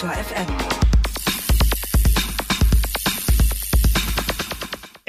Detektor FM.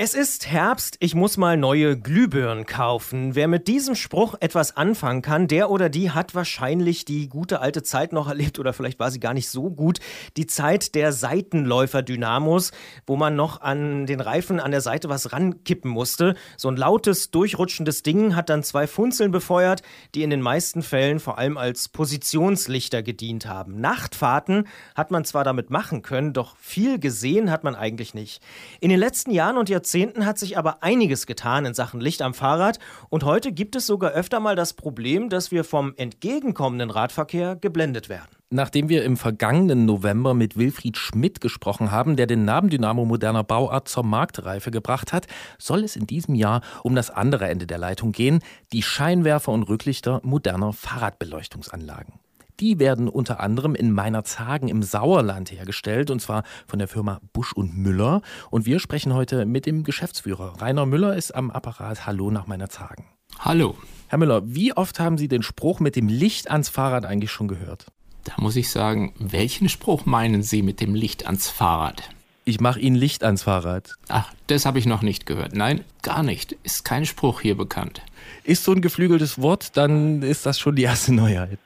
Es ist Herbst, ich muss mal neue Glühbirnen kaufen. Wer mit diesem Spruch etwas anfangen kann, der oder die hat wahrscheinlich die gute alte Zeit noch erlebt oder vielleicht war sie gar nicht so gut. Die Zeit der Seitenläufer-Dynamos, wo man noch an den Reifen an der Seite was rankippen musste. So ein lautes, durchrutschendes Ding hat dann zwei Funzeln befeuert, die in den meisten Fällen vor allem als Positionslichter gedient haben. Nachtfahrten hat man zwar damit machen können, doch viel gesehen hat man eigentlich nicht. In den letzten Jahren und Jahrzehnten Jahrzehnten hat sich aber einiges getan in Sachen Licht am Fahrrad und heute gibt es sogar öfter mal das Problem, dass wir vom entgegenkommenden Radverkehr geblendet werden. Nachdem wir im vergangenen November mit Wilfried Schmidt gesprochen haben, der den Nabendynamo moderner Bauart zur Marktreife gebracht hat, soll es in diesem Jahr um das andere Ende der Leitung gehen, die Scheinwerfer und Rücklichter moderner Fahrradbeleuchtungsanlagen. Die werden unter anderem in Meinerzhagen im Sauerland hergestellt und zwar von der Firma Busch und Müller. Und wir sprechen heute mit dem Geschäftsführer. Rainer Müller ist am Apparat. Hallo nach Meinerzhagen. Hallo. Herr Müller, wie oft haben Sie den Spruch mit dem Licht ans Fahrrad eigentlich schon gehört? Da muss ich sagen, welchen Spruch meinen Sie mit dem Licht ans Fahrrad? Ich mache Ihnen Licht ans Fahrrad. Ach, das habe ich noch nicht gehört. Nein, gar nicht. Ist kein Spruch hier bekannt. Ist so ein geflügeltes Wort, dann ist das schon die erste Neuheit.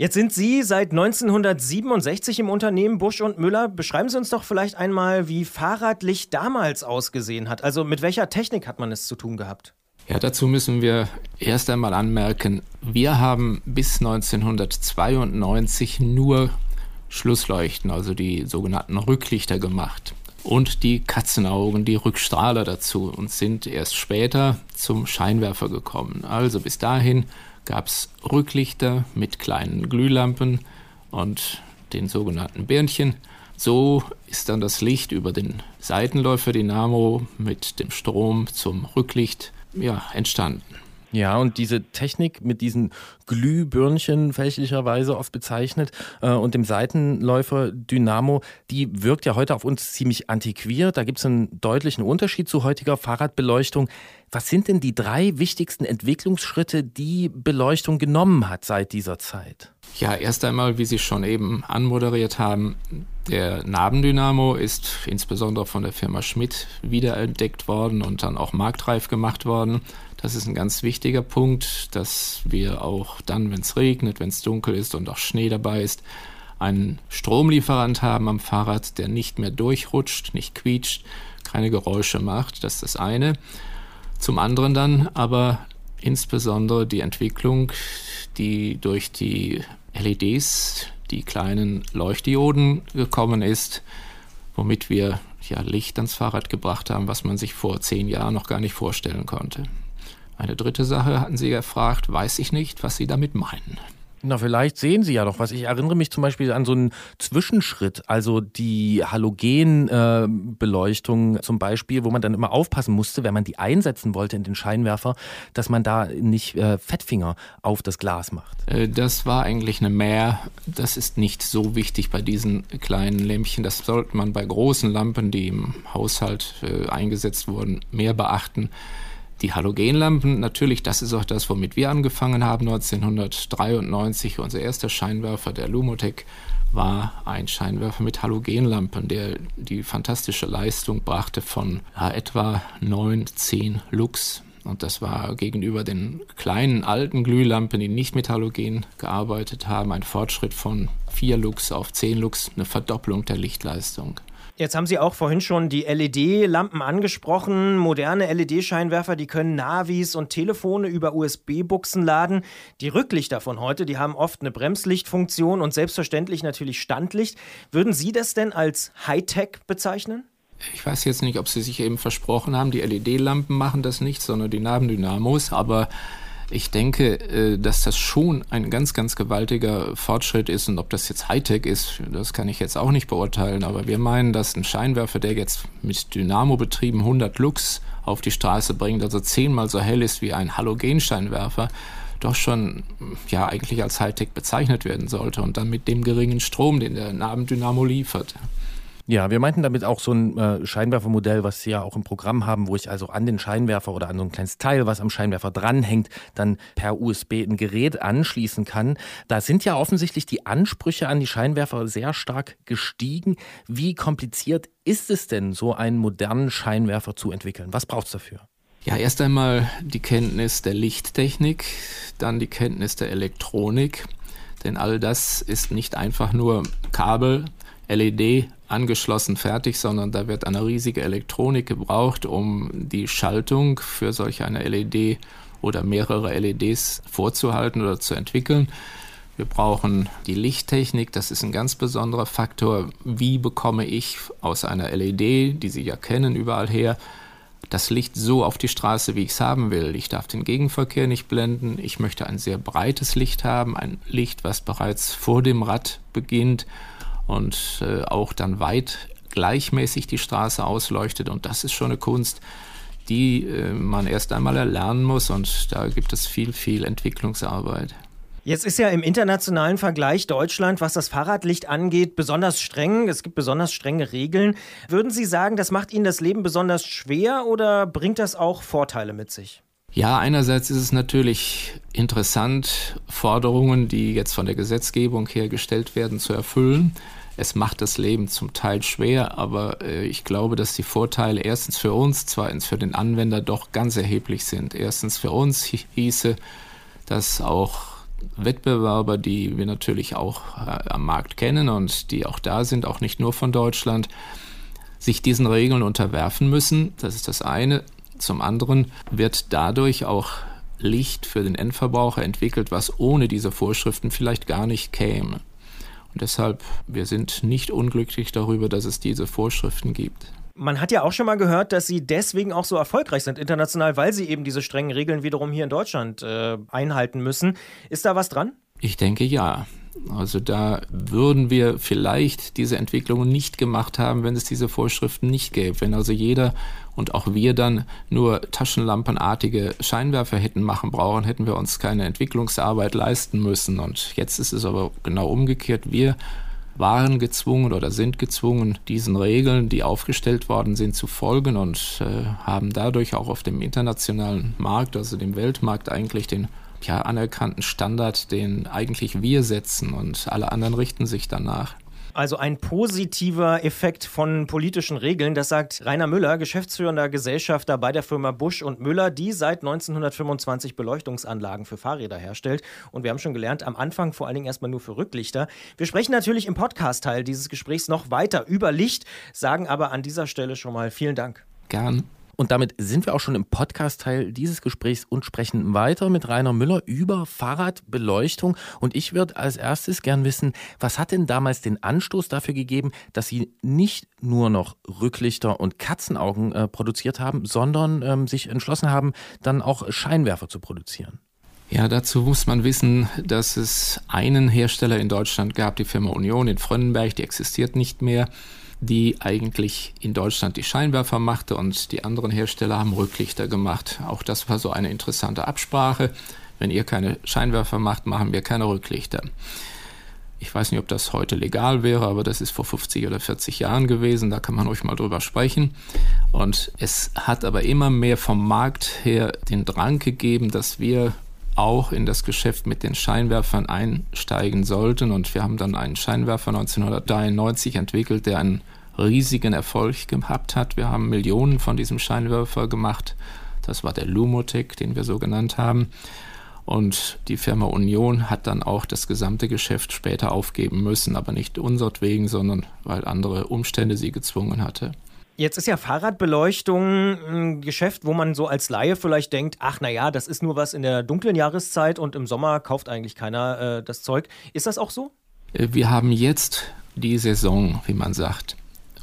Jetzt sind Sie seit 1967 im Unternehmen Busch und Müller. Beschreiben Sie uns doch vielleicht einmal, wie Fahrradlicht damals ausgesehen hat. Also mit welcher Technik hat man es zu tun gehabt? Ja, dazu müssen wir erst einmal anmerken, wir haben bis 1992 nur Schlussleuchten, also die sogenannten Rücklichter gemacht und die Katzenaugen, die Rückstrahler dazu und sind erst später zum Scheinwerfer gekommen. Also bis dahin gab es Rücklichter mit kleinen Glühlampen und den sogenannten Birnchen. So ist dann das Licht über den Seitenläufer-Dynamo mit dem Strom zum Rücklicht ja, entstanden. Ja, und diese Technik mit diesen Glühbirnchen fälschlicherweise oft bezeichnet äh, und dem Seitenläufer Dynamo, die wirkt ja heute auf uns ziemlich antiquiert. Da gibt es einen deutlichen Unterschied zu heutiger Fahrradbeleuchtung. Was sind denn die drei wichtigsten Entwicklungsschritte, die Beleuchtung genommen hat seit dieser Zeit? Ja, erst einmal, wie Sie schon eben anmoderiert haben, der Nabendynamo ist insbesondere von der Firma Schmidt wiederentdeckt worden und dann auch marktreif gemacht worden. Das ist ein ganz wichtiger Punkt, dass wir auch dann, wenn es regnet, wenn es dunkel ist und auch Schnee dabei ist, einen Stromlieferant haben am Fahrrad, der nicht mehr durchrutscht, nicht quietscht, keine Geräusche macht. Das ist das eine. Zum anderen dann aber insbesondere die Entwicklung, die durch die LEDs, die kleinen Leuchtdioden gekommen ist, womit wir ja Licht ans Fahrrad gebracht haben, was man sich vor zehn Jahren noch gar nicht vorstellen konnte. Eine dritte Sache hatten Sie gefragt, weiß ich nicht, was Sie damit meinen. Na, vielleicht sehen Sie ja noch was. Ich erinnere mich zum Beispiel an so einen Zwischenschritt, also die Halogenbeleuchtung äh, zum Beispiel, wo man dann immer aufpassen musste, wenn man die einsetzen wollte in den Scheinwerfer, dass man da nicht äh, Fettfinger auf das Glas macht. Äh, das war eigentlich eine Mehr. Das ist nicht so wichtig bei diesen kleinen Lämpchen. Das sollte man bei großen Lampen, die im Haushalt äh, eingesetzt wurden, mehr beachten. Die Halogenlampen, natürlich, das ist auch das, womit wir angefangen haben 1993. Unser erster Scheinwerfer, der Lumotec, war ein Scheinwerfer mit Halogenlampen, der die fantastische Leistung brachte von ja, etwa 9, 10 Lux. Und das war gegenüber den kleinen alten Glühlampen, die nicht mit Halogen gearbeitet haben, ein Fortschritt von 4 Lux auf 10 Lux, eine Verdopplung der Lichtleistung. Jetzt haben Sie auch vorhin schon die LED-Lampen angesprochen. Moderne LED-Scheinwerfer, die können Navis und Telefone über USB-Buchsen laden. Die Rücklichter von heute, die haben oft eine Bremslichtfunktion und selbstverständlich natürlich Standlicht. Würden Sie das denn als Hightech bezeichnen? Ich weiß jetzt nicht, ob Sie sich eben versprochen haben, die LED-Lampen machen das nicht, sondern die Nabendynamos, aber ich denke, äh, dass das schon ein ganz, ganz gewaltiger Fortschritt ist und ob das jetzt Hightech ist, das kann ich jetzt auch nicht beurteilen, aber wir meinen, dass ein Scheinwerfer, der jetzt mit Dynamo betrieben 100 Lux auf die Straße bringt, also zehnmal so hell ist wie ein Halogenscheinwerfer, doch schon ja eigentlich als Hightech bezeichnet werden sollte und dann mit dem geringen Strom, den der Nabendynamo liefert. Ja, wir meinten damit auch so ein äh, Scheinwerfermodell, was Sie ja auch im Programm haben, wo ich also an den Scheinwerfer oder an so ein kleines Teil, was am Scheinwerfer dranhängt, dann per USB ein Gerät anschließen kann. Da sind ja offensichtlich die Ansprüche an die Scheinwerfer sehr stark gestiegen. Wie kompliziert ist es denn, so einen modernen Scheinwerfer zu entwickeln? Was braucht es dafür? Ja, erst einmal die Kenntnis der Lichttechnik, dann die Kenntnis der Elektronik, denn all das ist nicht einfach nur Kabel, LED angeschlossen fertig, sondern da wird eine riesige Elektronik gebraucht, um die Schaltung für solch eine LED oder mehrere LEDs vorzuhalten oder zu entwickeln. Wir brauchen die Lichttechnik, das ist ein ganz besonderer Faktor. Wie bekomme ich aus einer LED, die Sie ja kennen, überall her, das Licht so auf die Straße, wie ich es haben will. Ich darf den Gegenverkehr nicht blenden. Ich möchte ein sehr breites Licht haben, ein Licht, was bereits vor dem Rad beginnt und äh, auch dann weit gleichmäßig die Straße ausleuchtet. Und das ist schon eine Kunst, die äh, man erst einmal erlernen muss. Und da gibt es viel, viel Entwicklungsarbeit. Jetzt ist ja im internationalen Vergleich Deutschland, was das Fahrradlicht angeht, besonders streng. Es gibt besonders strenge Regeln. Würden Sie sagen, das macht Ihnen das Leben besonders schwer oder bringt das auch Vorteile mit sich? Ja, einerseits ist es natürlich interessant, Forderungen, die jetzt von der Gesetzgebung her gestellt werden, zu erfüllen. Es macht das Leben zum Teil schwer, aber äh, ich glaube, dass die Vorteile erstens für uns, zweitens für den Anwender doch ganz erheblich sind. Erstens für uns hieße, dass auch Wettbewerber, die wir natürlich auch äh, am Markt kennen und die auch da sind, auch nicht nur von Deutschland, sich diesen Regeln unterwerfen müssen. Das ist das eine. Zum anderen wird dadurch auch Licht für den Endverbraucher entwickelt, was ohne diese Vorschriften vielleicht gar nicht käme. Und deshalb, wir sind nicht unglücklich darüber, dass es diese Vorschriften gibt. Man hat ja auch schon mal gehört, dass sie deswegen auch so erfolgreich sind international, weil sie eben diese strengen Regeln wiederum hier in Deutschland äh, einhalten müssen. Ist da was dran? Ich denke ja. Also da würden wir vielleicht diese Entwicklungen nicht gemacht haben, wenn es diese Vorschriften nicht gäbe. Wenn also jeder und auch wir dann nur taschenlampenartige Scheinwerfer hätten machen brauchen, hätten wir uns keine Entwicklungsarbeit leisten müssen. Und jetzt ist es aber genau umgekehrt. Wir waren gezwungen oder sind gezwungen, diesen Regeln, die aufgestellt worden sind, zu folgen und äh, haben dadurch auch auf dem internationalen Markt, also dem Weltmarkt, eigentlich den ja, anerkannten Standard, den eigentlich wir setzen und alle anderen richten sich danach. Also ein positiver Effekt von politischen Regeln, das sagt Rainer Müller, geschäftsführender Gesellschafter bei der Firma Busch und Müller, die seit 1925 Beleuchtungsanlagen für Fahrräder herstellt. Und wir haben schon gelernt, am Anfang vor allen Dingen erstmal nur für Rücklichter. Wir sprechen natürlich im Podcast-Teil dieses Gesprächs noch weiter über Licht, sagen aber an dieser Stelle schon mal vielen Dank. Gern. Und damit sind wir auch schon im Podcast-Teil dieses Gesprächs und sprechen weiter mit Rainer Müller über Fahrradbeleuchtung. Und ich würde als erstes gern wissen, was hat denn damals den Anstoß dafür gegeben, dass Sie nicht nur noch Rücklichter und Katzenaugen äh, produziert haben, sondern ähm, sich entschlossen haben, dann auch Scheinwerfer zu produzieren? Ja, dazu muss man wissen, dass es einen Hersteller in Deutschland gab, die Firma Union in Frönnenberg, die existiert nicht mehr die eigentlich in Deutschland die Scheinwerfer machte und die anderen Hersteller haben Rücklichter gemacht. Auch das war so eine interessante Absprache. Wenn ihr keine Scheinwerfer macht, machen wir keine Rücklichter. Ich weiß nicht, ob das heute legal wäre, aber das ist vor 50 oder 40 Jahren gewesen. Da kann man ruhig mal drüber sprechen. Und es hat aber immer mehr vom Markt her den Drang gegeben, dass wir auch in das Geschäft mit den Scheinwerfern einsteigen sollten. Und wir haben dann einen Scheinwerfer 1993 entwickelt, der einen riesigen Erfolg gehabt hat. Wir haben Millionen von diesem Scheinwerfer gemacht. Das war der Lumotec, den wir so genannt haben. Und die Firma Union hat dann auch das gesamte Geschäft später aufgeben müssen, aber nicht unsertwegen, sondern weil andere Umstände sie gezwungen hatte. Jetzt ist ja Fahrradbeleuchtung ein Geschäft, wo man so als Laie vielleicht denkt, ach naja, das ist nur was in der dunklen Jahreszeit und im Sommer kauft eigentlich keiner äh, das Zeug. Ist das auch so? Äh, wir haben jetzt die Saison, wie man sagt.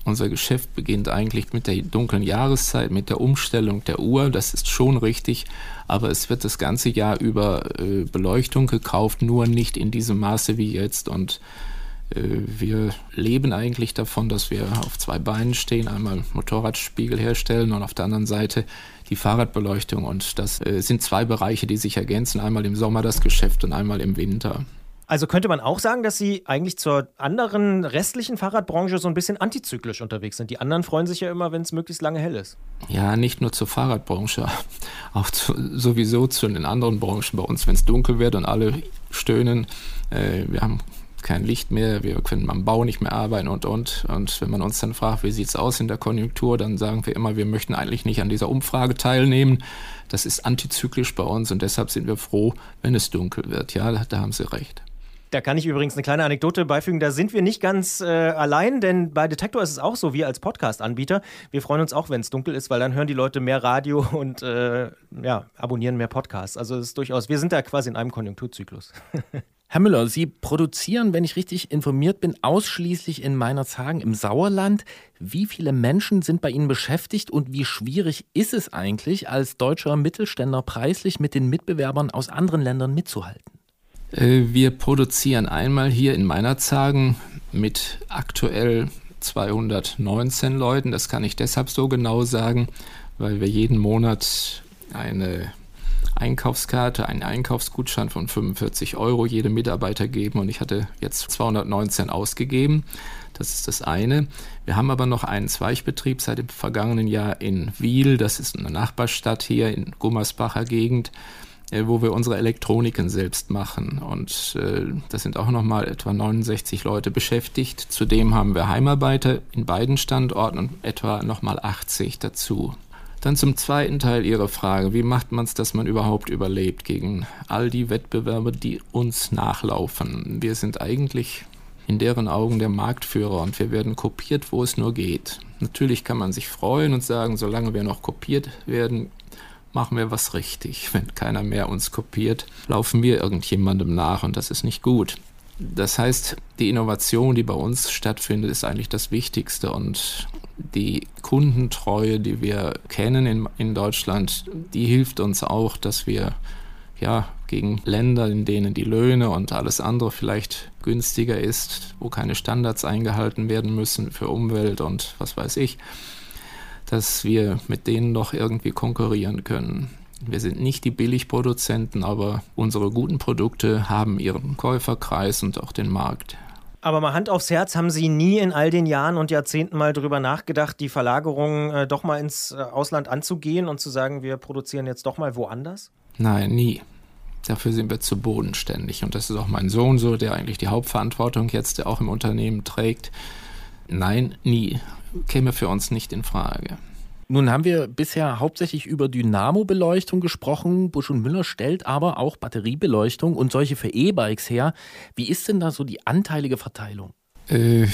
Unser Geschäft beginnt eigentlich mit der dunklen Jahreszeit, mit der Umstellung der Uhr. Das ist schon richtig, aber es wird das ganze Jahr über äh, Beleuchtung gekauft, nur nicht in diesem Maße wie jetzt. Und wir leben eigentlich davon, dass wir auf zwei Beinen stehen, einmal Motorradspiegel herstellen und auf der anderen Seite die Fahrradbeleuchtung. Und das äh, sind zwei Bereiche, die sich ergänzen, einmal im Sommer das Geschäft und einmal im Winter. Also könnte man auch sagen, dass Sie eigentlich zur anderen restlichen Fahrradbranche so ein bisschen antizyklisch unterwegs sind. Die anderen freuen sich ja immer, wenn es möglichst lange hell ist. Ja, nicht nur zur Fahrradbranche, auch zu, sowieso zu den anderen Branchen bei uns, wenn es dunkel wird und alle stöhnen. Äh, wir haben kein Licht mehr, wir können am Bau nicht mehr arbeiten und und. Und wenn man uns dann fragt, wie sieht es aus in der Konjunktur, dann sagen wir immer, wir möchten eigentlich nicht an dieser Umfrage teilnehmen. Das ist antizyklisch bei uns und deshalb sind wir froh, wenn es dunkel wird. Ja, da haben Sie recht. Da kann ich übrigens eine kleine Anekdote beifügen. Da sind wir nicht ganz äh, allein, denn bei Detektor ist es auch so, wir als Podcast-Anbieter, wir freuen uns auch, wenn es dunkel ist, weil dann hören die Leute mehr Radio und äh, ja, abonnieren mehr Podcasts. Also es ist durchaus, wir sind da quasi in einem Konjunkturzyklus. Herr Müller, Sie produzieren, wenn ich richtig informiert bin, ausschließlich in Meinerzhagen im Sauerland. Wie viele Menschen sind bei Ihnen beschäftigt und wie schwierig ist es eigentlich, als deutscher Mittelständler preislich mit den Mitbewerbern aus anderen Ländern mitzuhalten? Äh, wir produzieren einmal hier in Meinerzhagen mit aktuell 219 Leuten. Das kann ich deshalb so genau sagen, weil wir jeden Monat eine Einkaufskarte, einen Einkaufsgutschein von 45 Euro jedem Mitarbeiter geben und ich hatte jetzt 219 ausgegeben. Das ist das eine. Wir haben aber noch einen Zweigbetrieb seit dem vergangenen Jahr in Wiel. Das ist eine Nachbarstadt hier in Gummersbacher Gegend. Äh, wo wir unsere Elektroniken selbst machen. Und äh, das sind auch nochmal etwa 69 Leute beschäftigt. Zudem haben wir Heimarbeiter in beiden Standorten und etwa nochmal 80 dazu. Dann zum zweiten Teil Ihrer Frage. Wie macht man es, dass man überhaupt überlebt gegen all die Wettbewerber, die uns nachlaufen? Wir sind eigentlich in deren Augen der Marktführer und wir werden kopiert, wo es nur geht. Natürlich kann man sich freuen und sagen, solange wir noch kopiert werden, machen wir was richtig. Wenn keiner mehr uns kopiert, laufen wir irgendjemandem nach und das ist nicht gut. Das heißt, die Innovation, die bei uns stattfindet, ist eigentlich das Wichtigste und die Kundentreue, die wir kennen in, in Deutschland, die hilft uns auch, dass wir ja, gegen Länder, in denen die Löhne und alles andere vielleicht günstiger ist, wo keine Standards eingehalten werden müssen für Umwelt und was weiß ich, dass wir mit denen noch irgendwie konkurrieren können. Wir sind nicht die Billigproduzenten, aber unsere guten Produkte haben ihren Käuferkreis und auch den Markt. Aber mal Hand aufs Herz, haben Sie nie in all den Jahren und Jahrzehnten mal darüber nachgedacht, die Verlagerung äh, doch mal ins äh, Ausland anzugehen und zu sagen, wir produzieren jetzt doch mal woanders? Nein, nie. Dafür sind wir zu bodenständig. Und das ist auch mein Sohn so, der eigentlich die Hauptverantwortung jetzt auch im Unternehmen trägt. Nein, nie käme für uns nicht in Frage. Nun haben wir bisher hauptsächlich über Dynamo-Beleuchtung gesprochen. Busch und Müller stellt aber auch Batteriebeleuchtung und solche für E-Bikes her. Wie ist denn da so die anteilige Verteilung? Äh,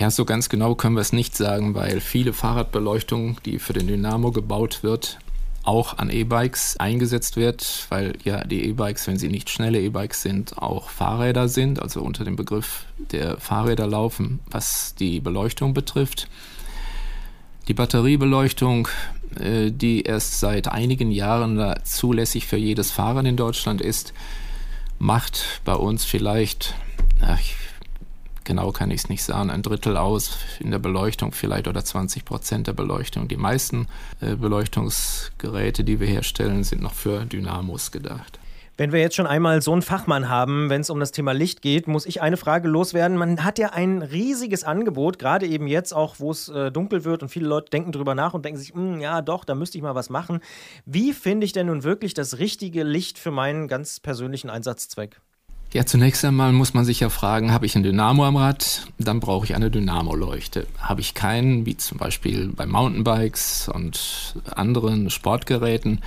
ja, so ganz genau können wir es nicht sagen, weil viele Fahrradbeleuchtung, die für den Dynamo gebaut wird, auch an E-Bikes eingesetzt wird, weil ja die E-Bikes, wenn sie nicht schnelle E-Bikes sind, auch Fahrräder sind, also unter dem Begriff der Fahrräder laufen, was die Beleuchtung betrifft. Die Batteriebeleuchtung, äh, die erst seit einigen Jahren zulässig für jedes Fahrrad in Deutschland ist, macht bei uns vielleicht, ich, genau kann ich es nicht sagen, ein Drittel aus in der Beleuchtung vielleicht oder 20 Prozent der Beleuchtung. Die meisten äh, Beleuchtungsgeräte, die wir herstellen, sind noch für Dynamos gedacht. Wenn wir jetzt schon einmal so einen Fachmann haben, wenn es um das Thema Licht geht, muss ich eine Frage loswerden. Man hat ja ein riesiges Angebot, gerade eben jetzt auch, wo es äh, dunkel wird und viele Leute denken drüber nach und denken sich, hm, ja doch, da müsste ich mal was machen. Wie finde ich denn nun wirklich das richtige Licht für meinen ganz persönlichen Einsatzzweck? Ja, zunächst einmal muss man sich ja fragen, habe ich ein Dynamo am Rad, dann brauche ich eine Dynamo-Leuchte. Habe ich keinen, wie zum Beispiel bei Mountainbikes und anderen Sportgeräten,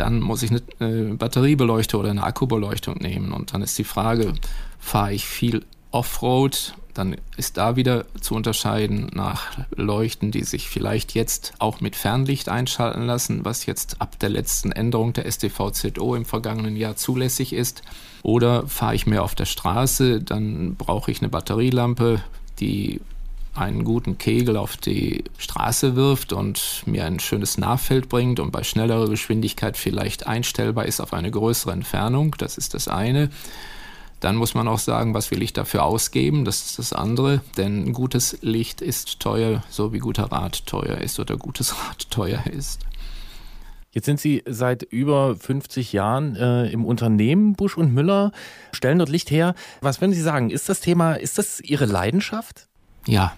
dann muss ich eine Batteriebeleuchtung oder eine Akkubeleuchtung nehmen. Und dann ist die Frage, fahre ich viel Offroad, dann ist da wieder zu unterscheiden nach Leuchten, die sich vielleicht jetzt auch mit Fernlicht einschalten lassen, was jetzt ab der letzten Änderung der STVZO im vergangenen Jahr zulässig ist. Oder fahre ich mehr auf der Straße, dann brauche ich eine Batterielampe, die einen guten Kegel auf die Straße wirft und mir ein schönes Nahfeld bringt und bei schnellerer Geschwindigkeit vielleicht einstellbar ist auf eine größere Entfernung. Das ist das eine. Dann muss man auch sagen, was will ich dafür ausgeben? Das ist das andere. Denn gutes Licht ist teuer, so wie guter Rat teuer ist oder gutes Rad teuer ist. Jetzt sind Sie seit über 50 Jahren äh, im Unternehmen Busch und Müller, stellen dort Licht her. Was würden Sie sagen? Ist das Thema, ist das Ihre Leidenschaft? Ja,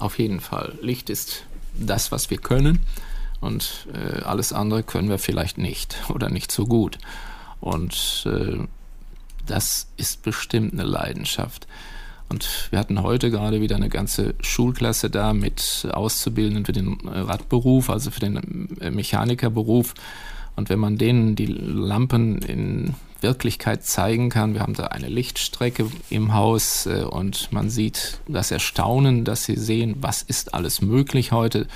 auf jeden Fall. Licht ist das, was wir können und äh, alles andere können wir vielleicht nicht oder nicht so gut. Und äh, das ist bestimmt eine Leidenschaft. Und wir hatten heute gerade wieder eine ganze Schulklasse da mit Auszubildenden für den Radberuf, also für den äh, Mechanikerberuf. Und wenn man denen die Lampen in Wirklichkeit zeigen kann, wir haben da eine Lichtstrecke im Haus äh, und man sieht das Erstaunen, dass sie sehen, was ist alles möglich heute,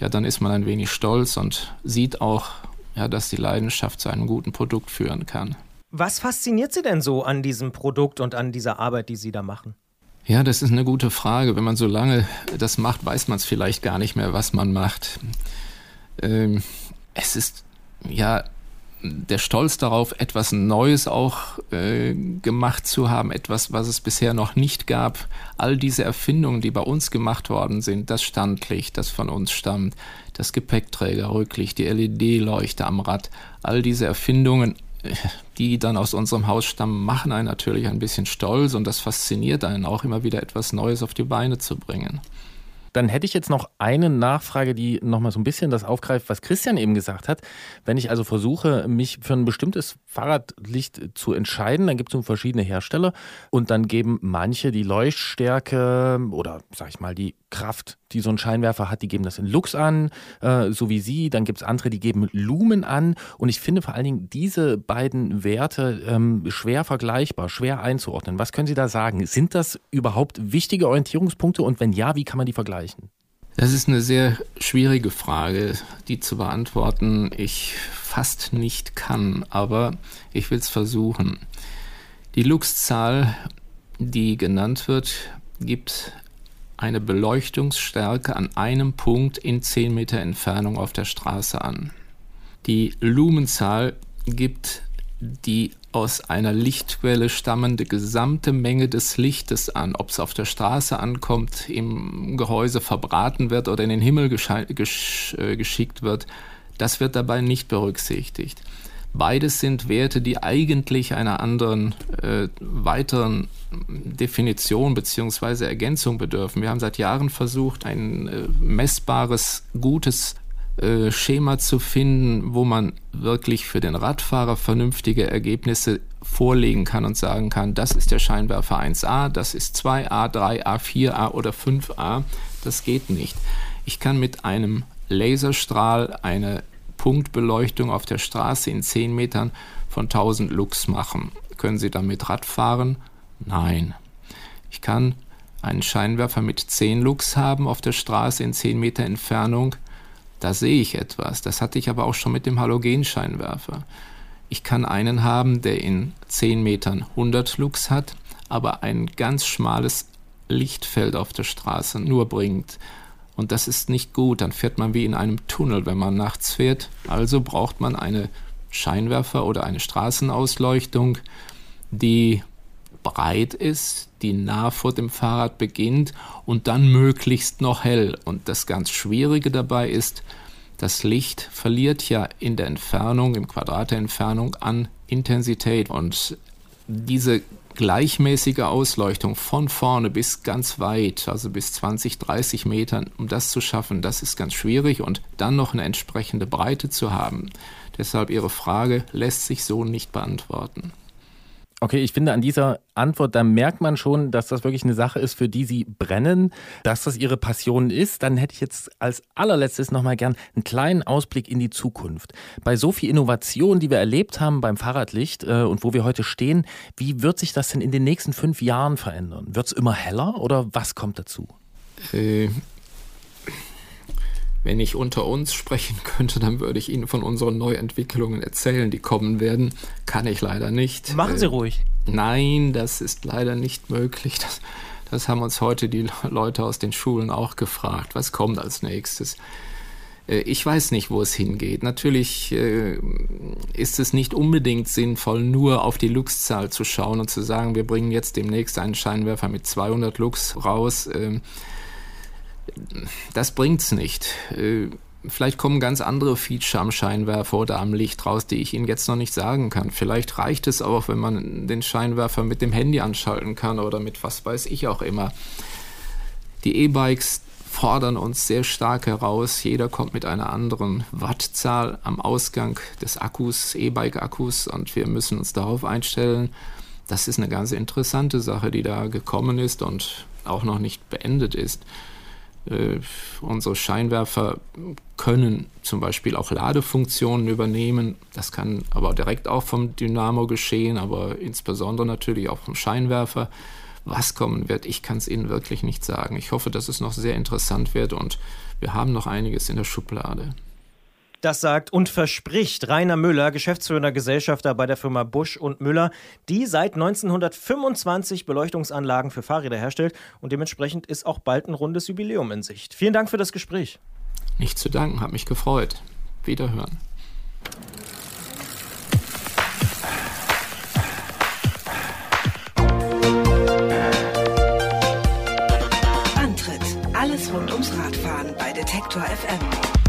ja, dann ist man ein wenig stolz und sieht auch, ja, dass die Leidenschaft zu einem guten Produkt führen kann. Was fasziniert Sie denn so an diesem Produkt und an dieser Arbeit, die Sie da machen? Ja, das ist eine gute Frage. Wenn man so lange das macht, weiß man es vielleicht gar nicht mehr, was man macht. Ähm, es ist ja der Stolz darauf, etwas Neues auch äh, gemacht zu haben, etwas, was es bisher noch nicht gab. All diese Erfindungen, die bei uns gemacht worden sind, das Standlicht, das von uns stammt, das Gepäckträgerrücklicht, die LED-Leuchte am Rad, all diese Erfindungen die dann aus unserem Haus stammen, machen einen natürlich ein bisschen stolz und das fasziniert einen auch immer wieder etwas Neues auf die Beine zu bringen. Dann hätte ich jetzt noch eine Nachfrage, die nochmal so ein bisschen das aufgreift, was Christian eben gesagt hat. Wenn ich also versuche, mich für ein bestimmtes Fahrradlicht zu entscheiden, dann gibt es verschiedene Hersteller und dann geben manche die Leuchtstärke oder sag ich mal die Kraft, die so ein Scheinwerfer hat, die geben das in Lux an, äh, so wie Sie. Dann gibt es andere, die geben Lumen an. Und ich finde vor allen Dingen diese beiden Werte ähm, schwer vergleichbar, schwer einzuordnen. Was können Sie da sagen? Sind das überhaupt wichtige Orientierungspunkte? Und wenn ja, wie kann man die vergleichen? Das ist eine sehr schwierige Frage, die zu beantworten ich fast nicht kann, aber ich will es versuchen. Die Lux-Zahl, die genannt wird, gibt eine Beleuchtungsstärke an einem Punkt in 10 Meter Entfernung auf der Straße an. Die Lumenzahl gibt die aus einer Lichtquelle stammende gesamte Menge des Lichtes an, ob es auf der Straße ankommt, im Gehäuse verbraten wird oder in den Himmel gesch äh, geschickt wird, das wird dabei nicht berücksichtigt. Beides sind Werte, die eigentlich einer anderen äh, weiteren Definition bzw. Ergänzung bedürfen. Wir haben seit Jahren versucht, ein äh, messbares, gutes äh, Schema zu finden, wo man wirklich für den Radfahrer vernünftige Ergebnisse vorlegen kann und sagen kann, das ist der Scheinwerfer 1a, das ist 2a, 3a, 4a oder 5a. Das geht nicht. Ich kann mit einem Laserstrahl eine Punktbeleuchtung auf der Straße in 10 Metern von 1000 Lux machen. Können Sie damit Rad fahren? Nein. Ich kann einen Scheinwerfer mit 10 Lux haben auf der Straße in 10 Meter Entfernung. Da sehe ich etwas. Das hatte ich aber auch schon mit dem Halogenscheinwerfer. Ich kann einen haben, der in 10 Metern 100 Lux hat, aber ein ganz schmales Lichtfeld auf der Straße nur bringt. Und das ist nicht gut. Dann fährt man wie in einem Tunnel, wenn man nachts fährt. Also braucht man eine Scheinwerfer oder eine Straßenausleuchtung, die breit ist, die nah vor dem Fahrrad beginnt und dann möglichst noch hell. Und das ganz Schwierige dabei ist, das Licht verliert ja in der Entfernung, im Quadrat der Entfernung an Intensität. Und diese gleichmäßige Ausleuchtung von vorne bis ganz weit, also bis 20, 30 Metern, um das zu schaffen, das ist ganz schwierig und dann noch eine entsprechende Breite zu haben. Deshalb Ihre Frage lässt sich so nicht beantworten. Okay, ich finde an dieser Antwort, da merkt man schon, dass das wirklich eine Sache ist, für die Sie brennen, dass das Ihre Passion ist. Dann hätte ich jetzt als allerletztes nochmal gern einen kleinen Ausblick in die Zukunft. Bei so viel Innovation, die wir erlebt haben beim Fahrradlicht äh, und wo wir heute stehen, wie wird sich das denn in den nächsten fünf Jahren verändern? Wird es immer heller oder was kommt dazu? Äh, wenn ich unter uns sprechen könnte, dann würde ich Ihnen von unseren Neuentwicklungen erzählen, die kommen werden. Kann ich leider nicht. Machen Sie äh, ruhig. Nein, das ist leider nicht möglich. Das, das haben uns heute die Leute aus den Schulen auch gefragt. Was kommt als nächstes? Äh, ich weiß nicht, wo es hingeht. Natürlich äh, ist es nicht unbedingt sinnvoll, nur auf die Lux-Zahl zu schauen und zu sagen, wir bringen jetzt demnächst einen Scheinwerfer mit 200 Lux raus. Ähm, das bringt's nicht. Äh, Vielleicht kommen ganz andere Feature am Scheinwerfer oder am Licht raus, die ich Ihnen jetzt noch nicht sagen kann. Vielleicht reicht es auch, wenn man den Scheinwerfer mit dem Handy anschalten kann oder mit was weiß ich auch immer. Die E-Bikes fordern uns sehr stark heraus. Jeder kommt mit einer anderen Wattzahl am Ausgang des Akkus, E-Bike-Akkus und wir müssen uns darauf einstellen. Das ist eine ganz interessante Sache, die da gekommen ist und auch noch nicht beendet ist. Äh, unsere Scheinwerfer können zum Beispiel auch Ladefunktionen übernehmen. Das kann aber direkt auch vom Dynamo geschehen, aber insbesondere natürlich auch vom Scheinwerfer. Was kommen wird, ich kann es Ihnen wirklich nicht sagen. Ich hoffe, dass es noch sehr interessant wird und wir haben noch einiges in der Schublade. Das sagt und verspricht Rainer Müller, geschäftsführender Gesellschafter bei der Firma Busch und Müller, die seit 1925 Beleuchtungsanlagen für Fahrräder herstellt und dementsprechend ist auch bald ein rundes Jubiläum in Sicht. Vielen Dank für das Gespräch. Nicht zu danken, hat mich gefreut. Wiederhören. Antritt: Alles rund ums Radfahren bei Detektor FM.